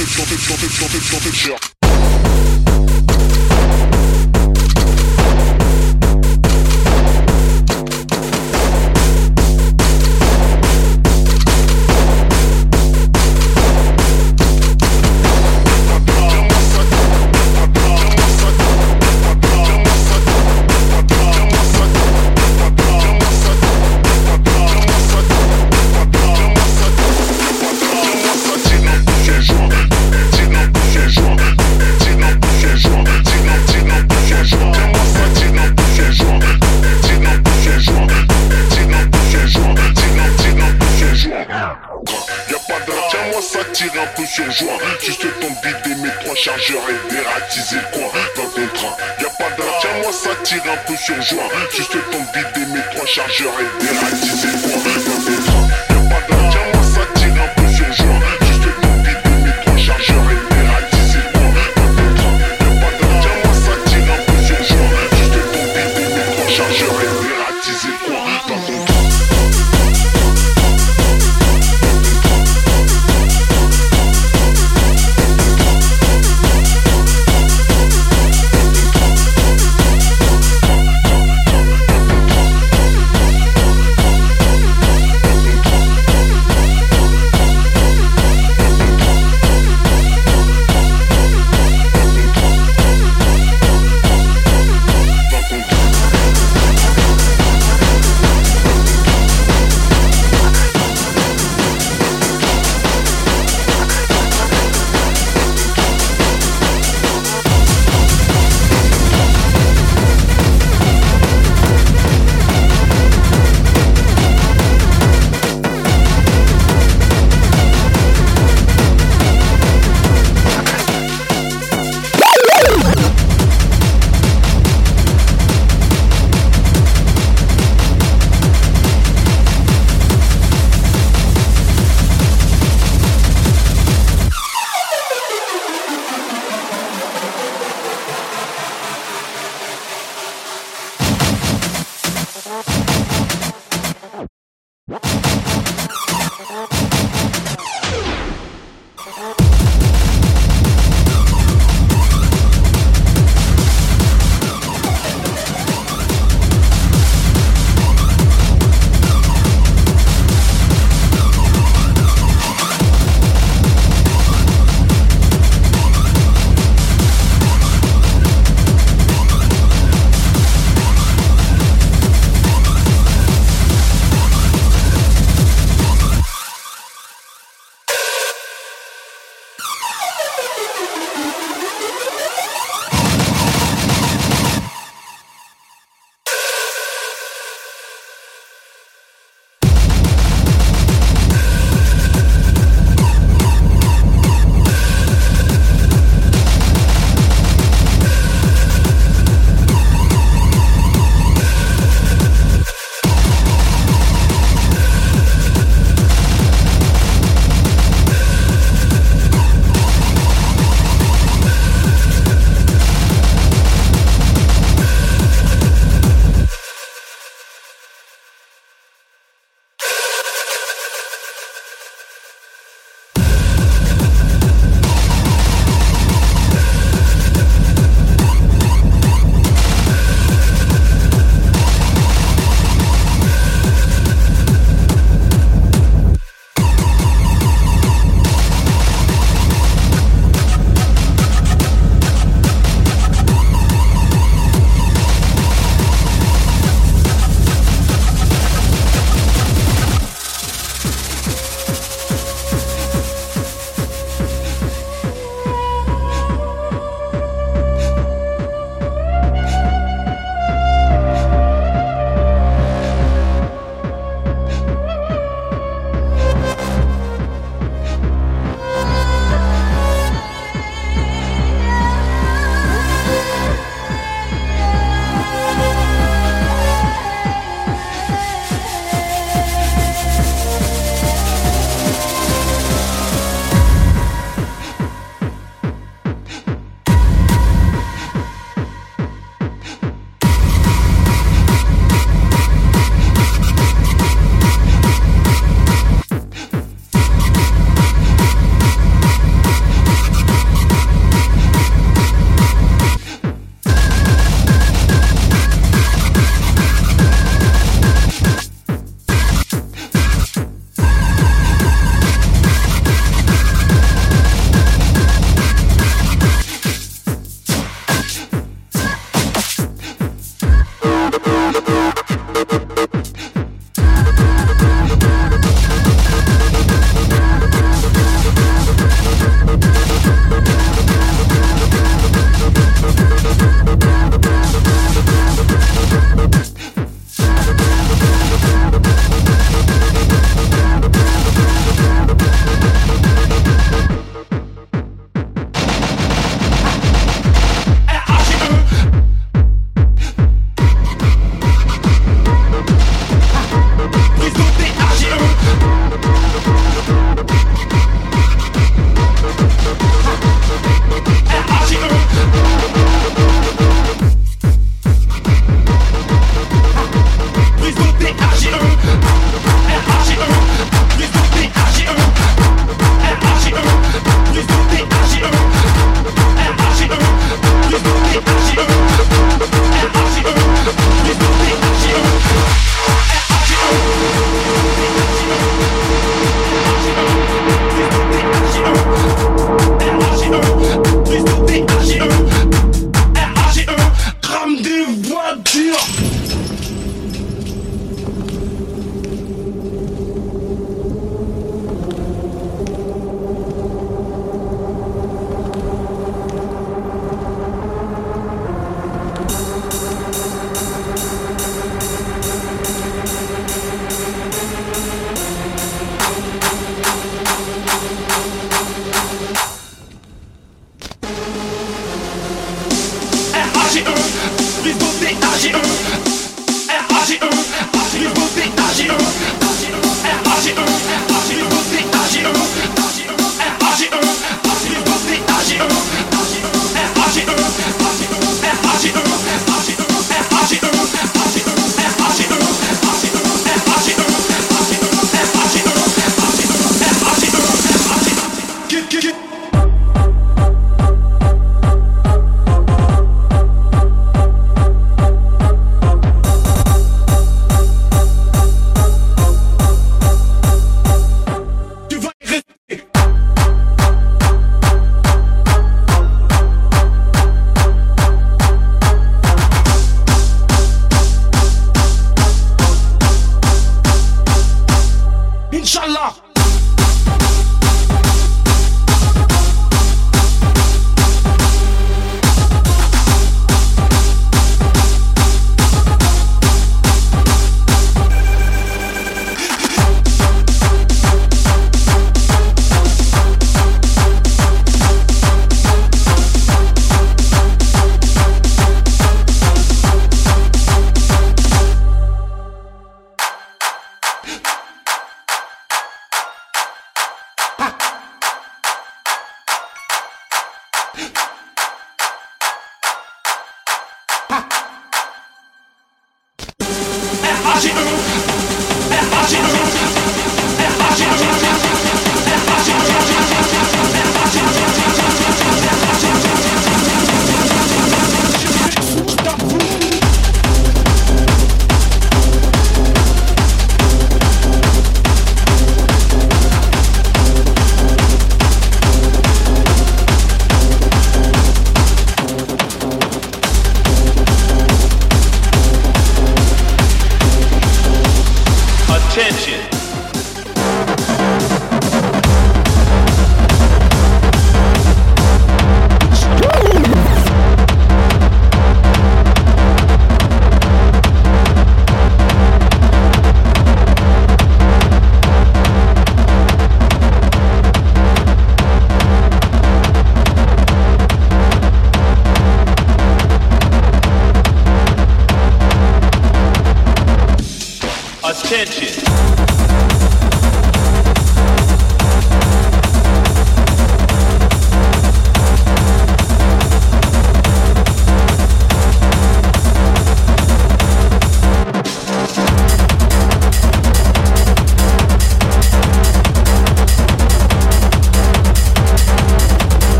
picture, picture, picture, picture, picture.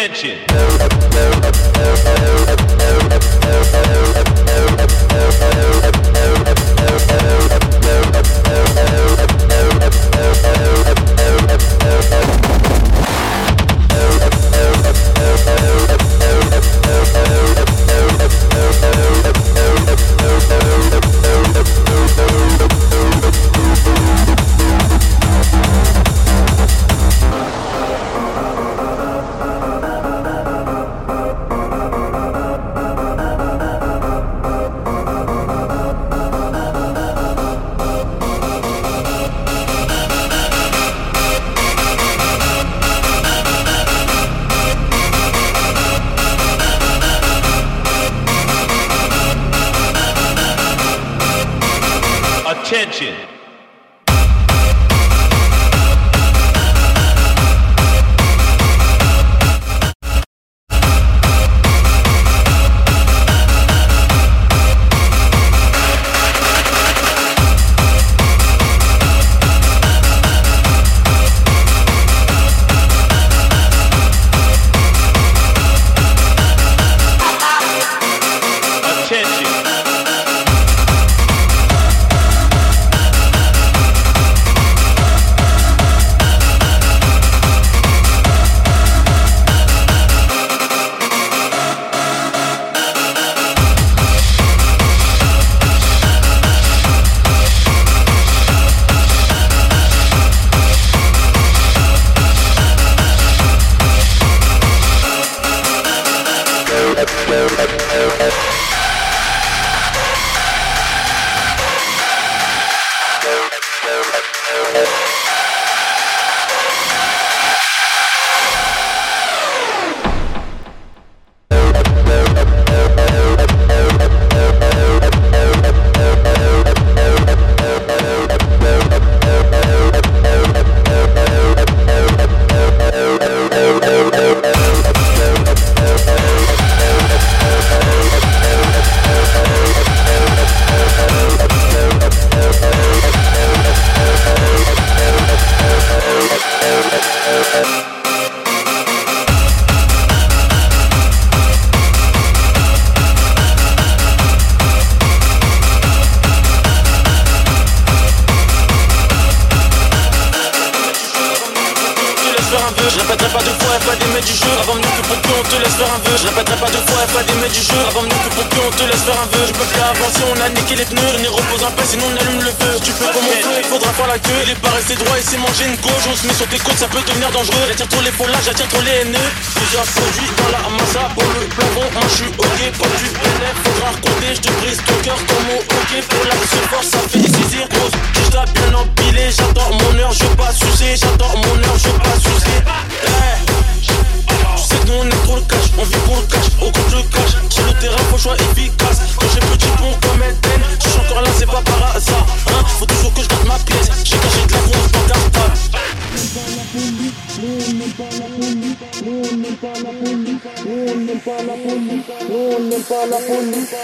attention.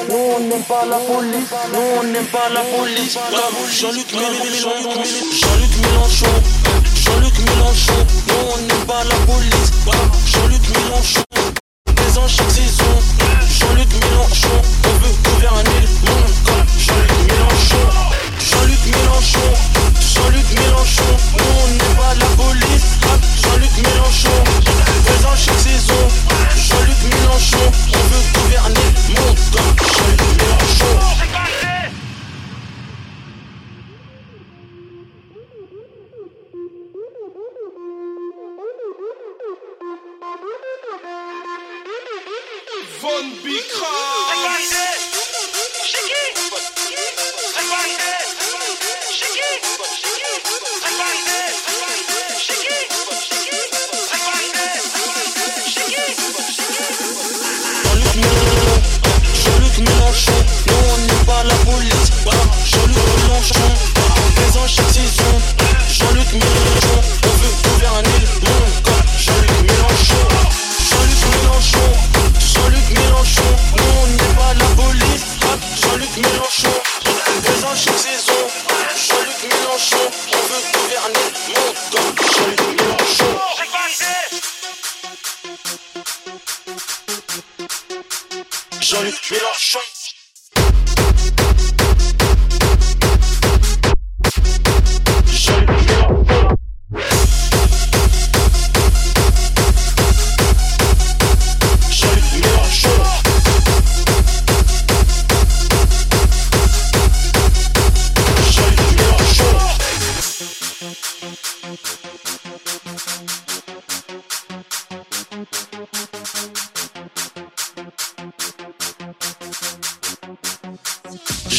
Nous on n'aime pas la police, nous on n'aime pas la police. Jean-Luc Mélenchon, Jean-Luc Mélenchon, Jean-Luc Mélenchon, nous on n'aime pas la police. Jean-Luc Mélenchon, présent chaque saison. Jean-Luc Mélenchon.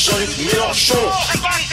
Jean-Luc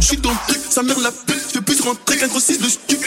J'suis dans le truc, sa mère la pute, fais plus rentrer qu'un gros de stup.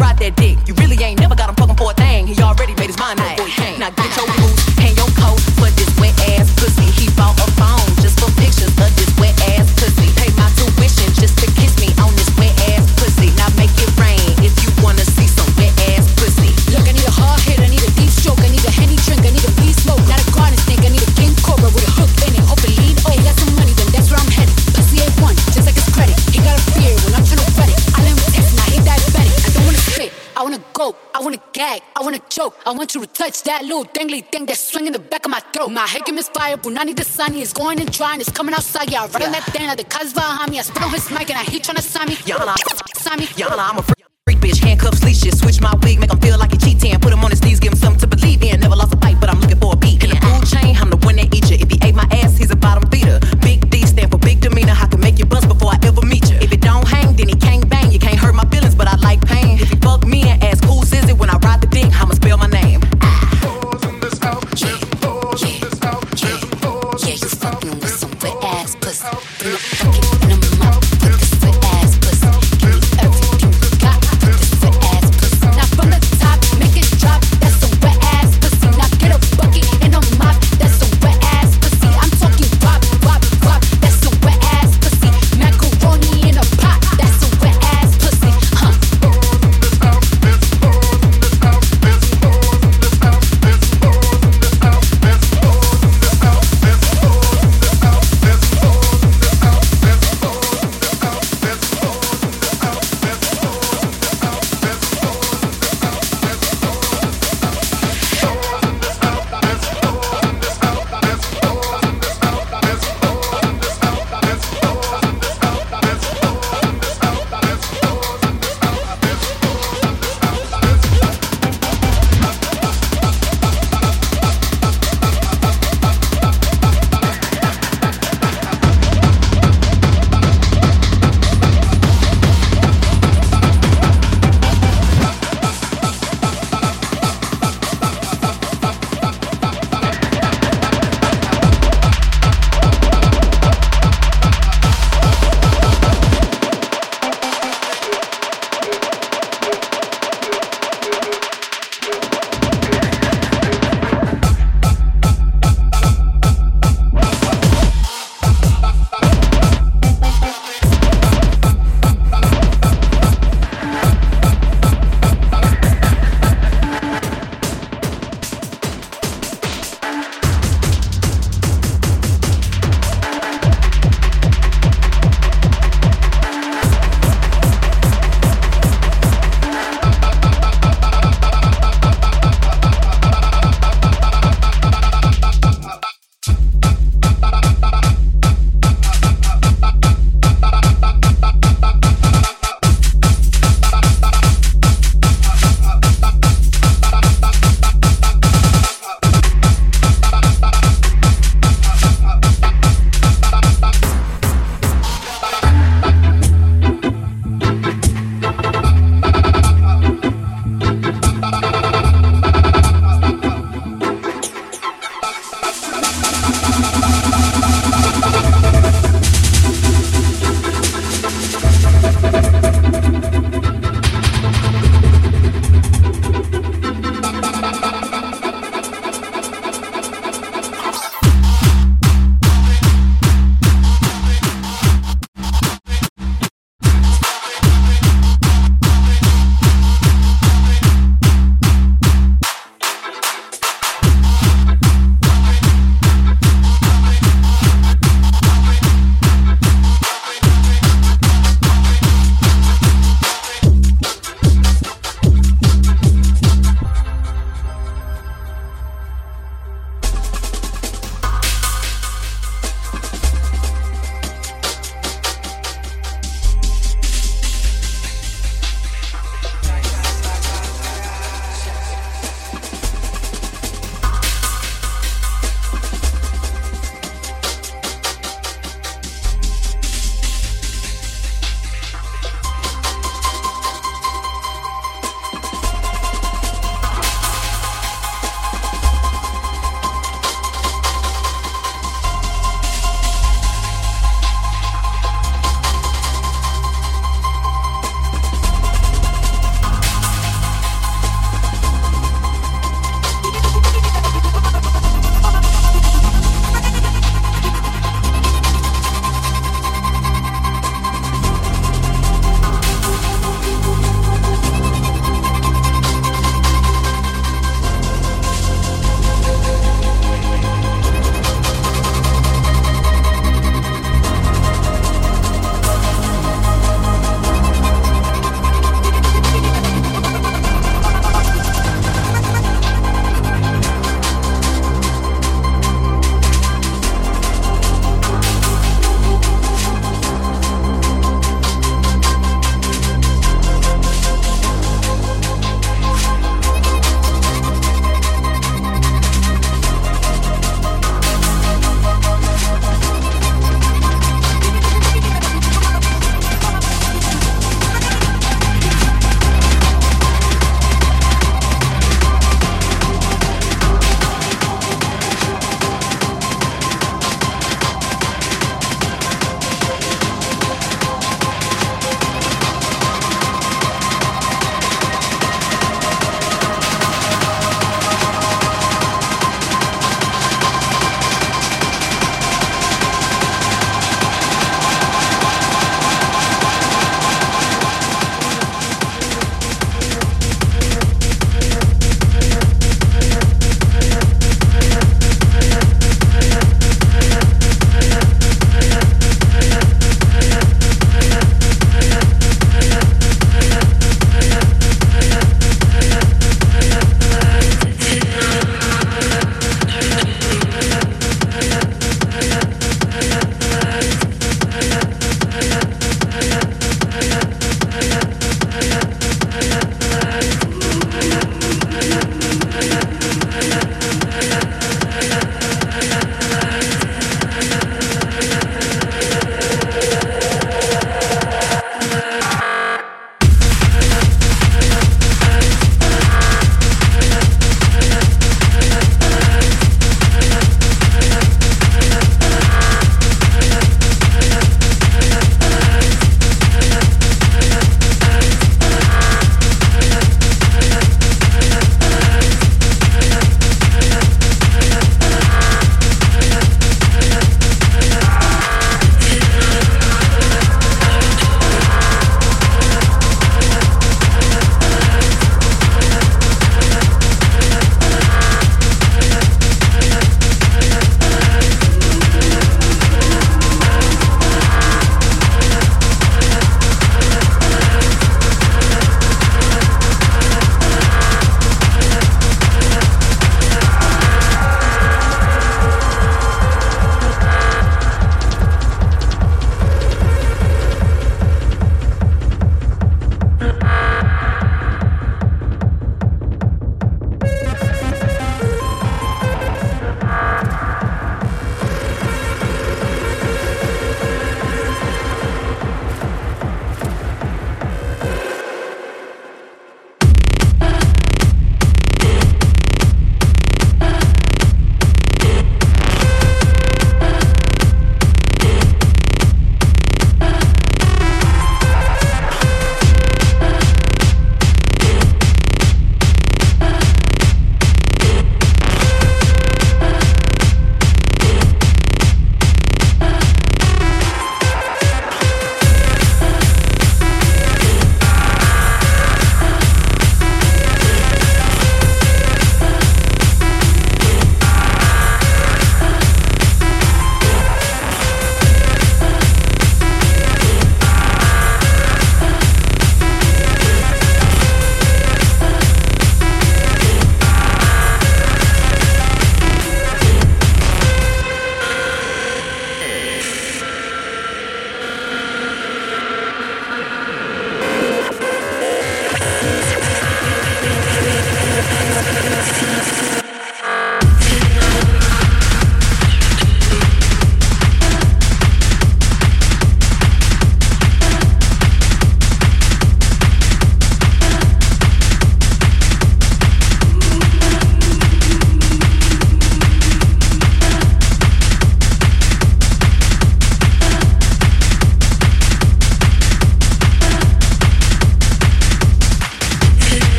ride that dick. You really ain't never got him fucking for a thing. He already made his mind up Boy, he. Now get your I want you to touch that little dangly thing that's swinging the back of my throat. My hickam is fire, Punani the sun. It's is going and trying, it's coming outside. Yeah, I run yeah. on that thing, like the cuz behind me. I spit on his mic and I hate trying to sign me. Y'all I'm a freak, freak bitch. Handcuffs, leashes. Switch my wig, make him feel like he cheating. Put him on his knees, give him something to believe in. Never lost a fight, but I'm looking for a beat. In the food chain, I'm the one that eat you.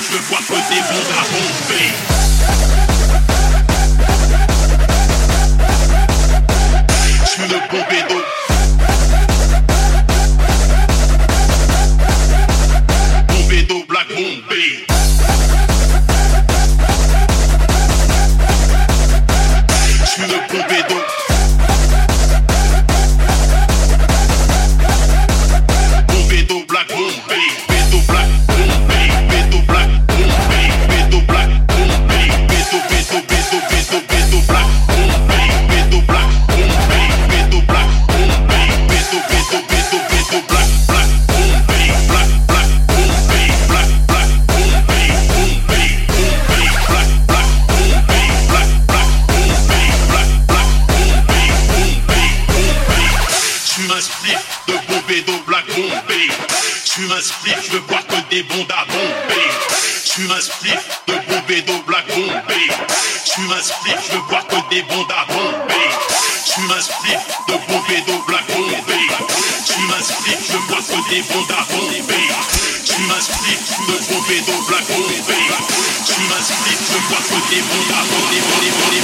je vois poser mon drapeau. booty, booty, booty.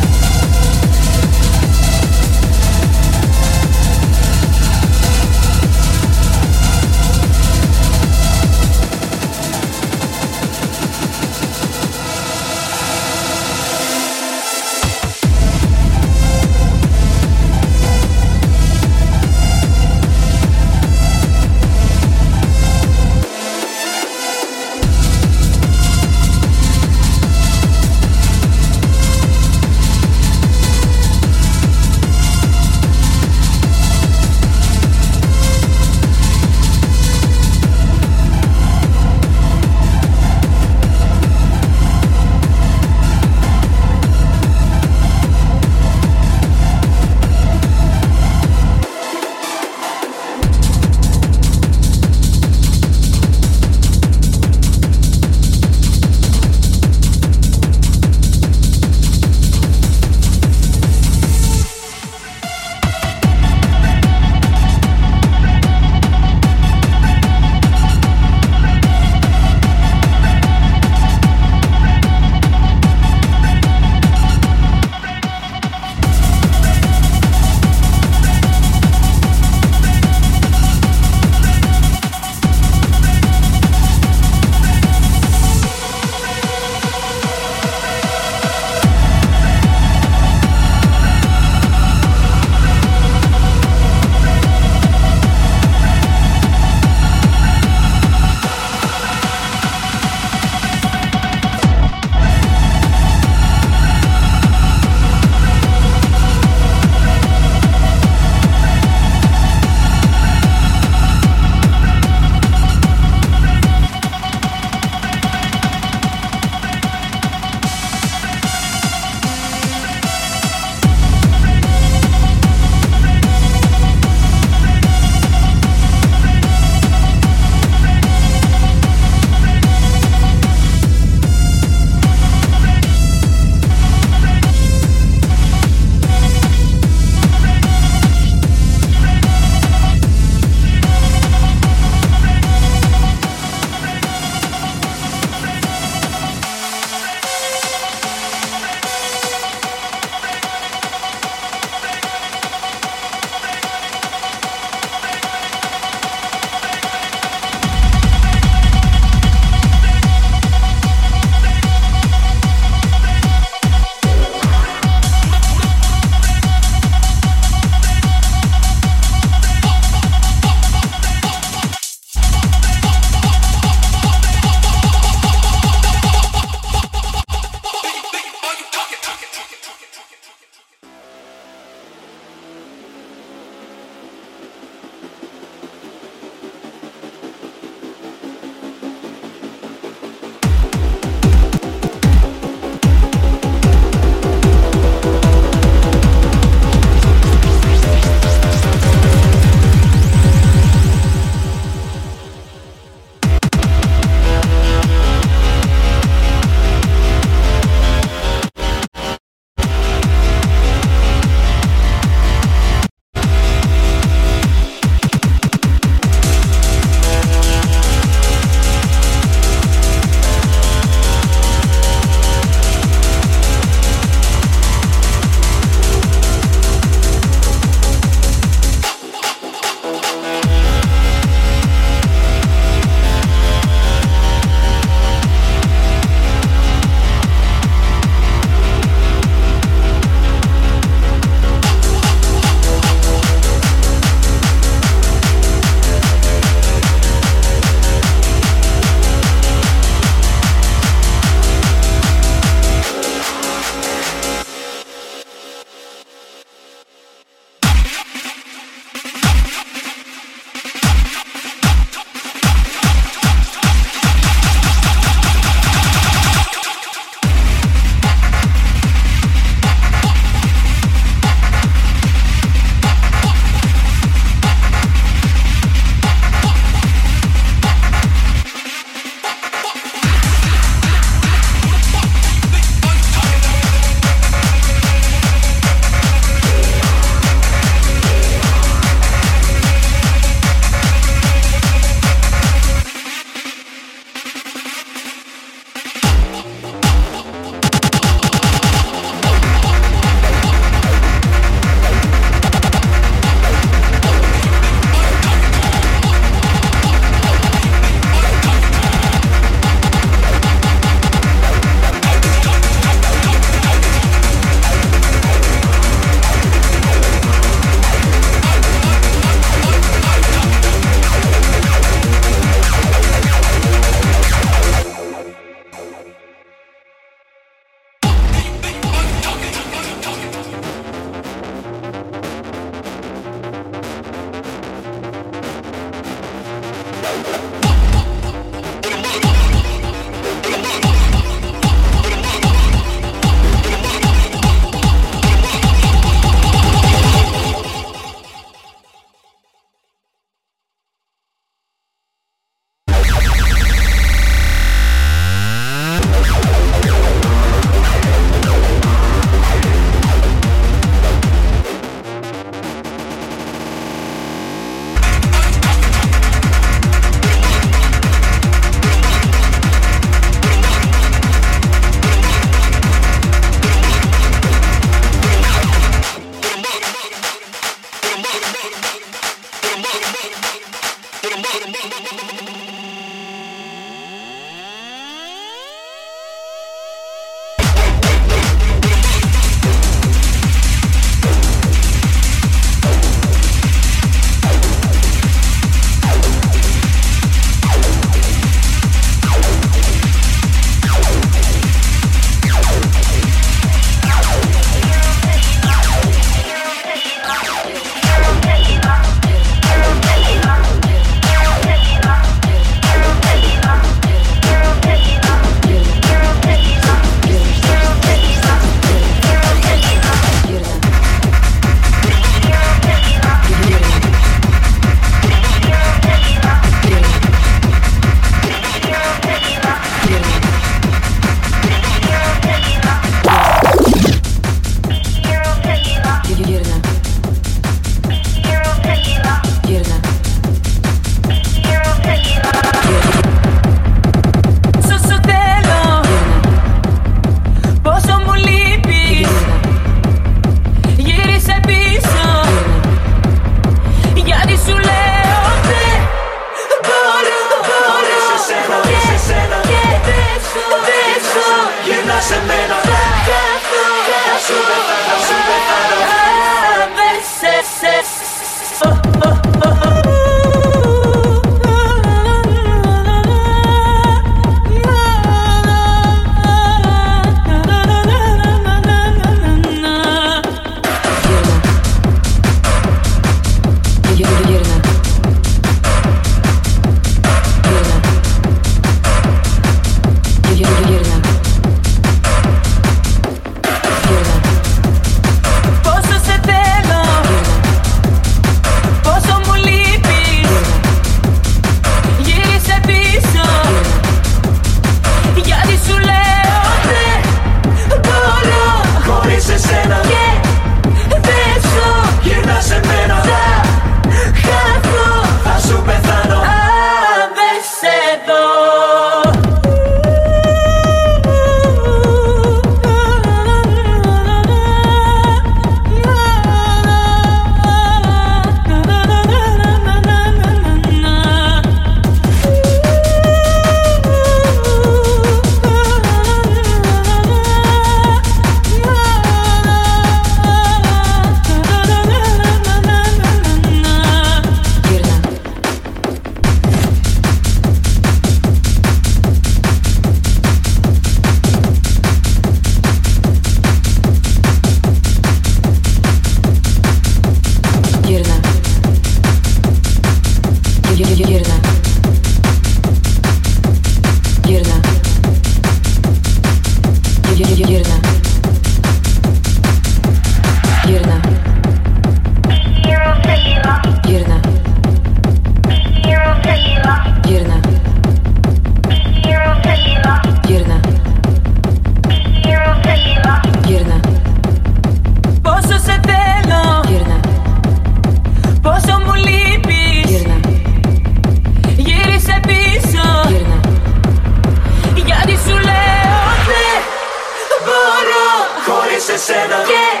se seda Nie,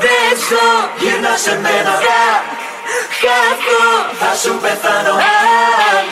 beso. Jedna se mena Ja, a su bezano A, ah,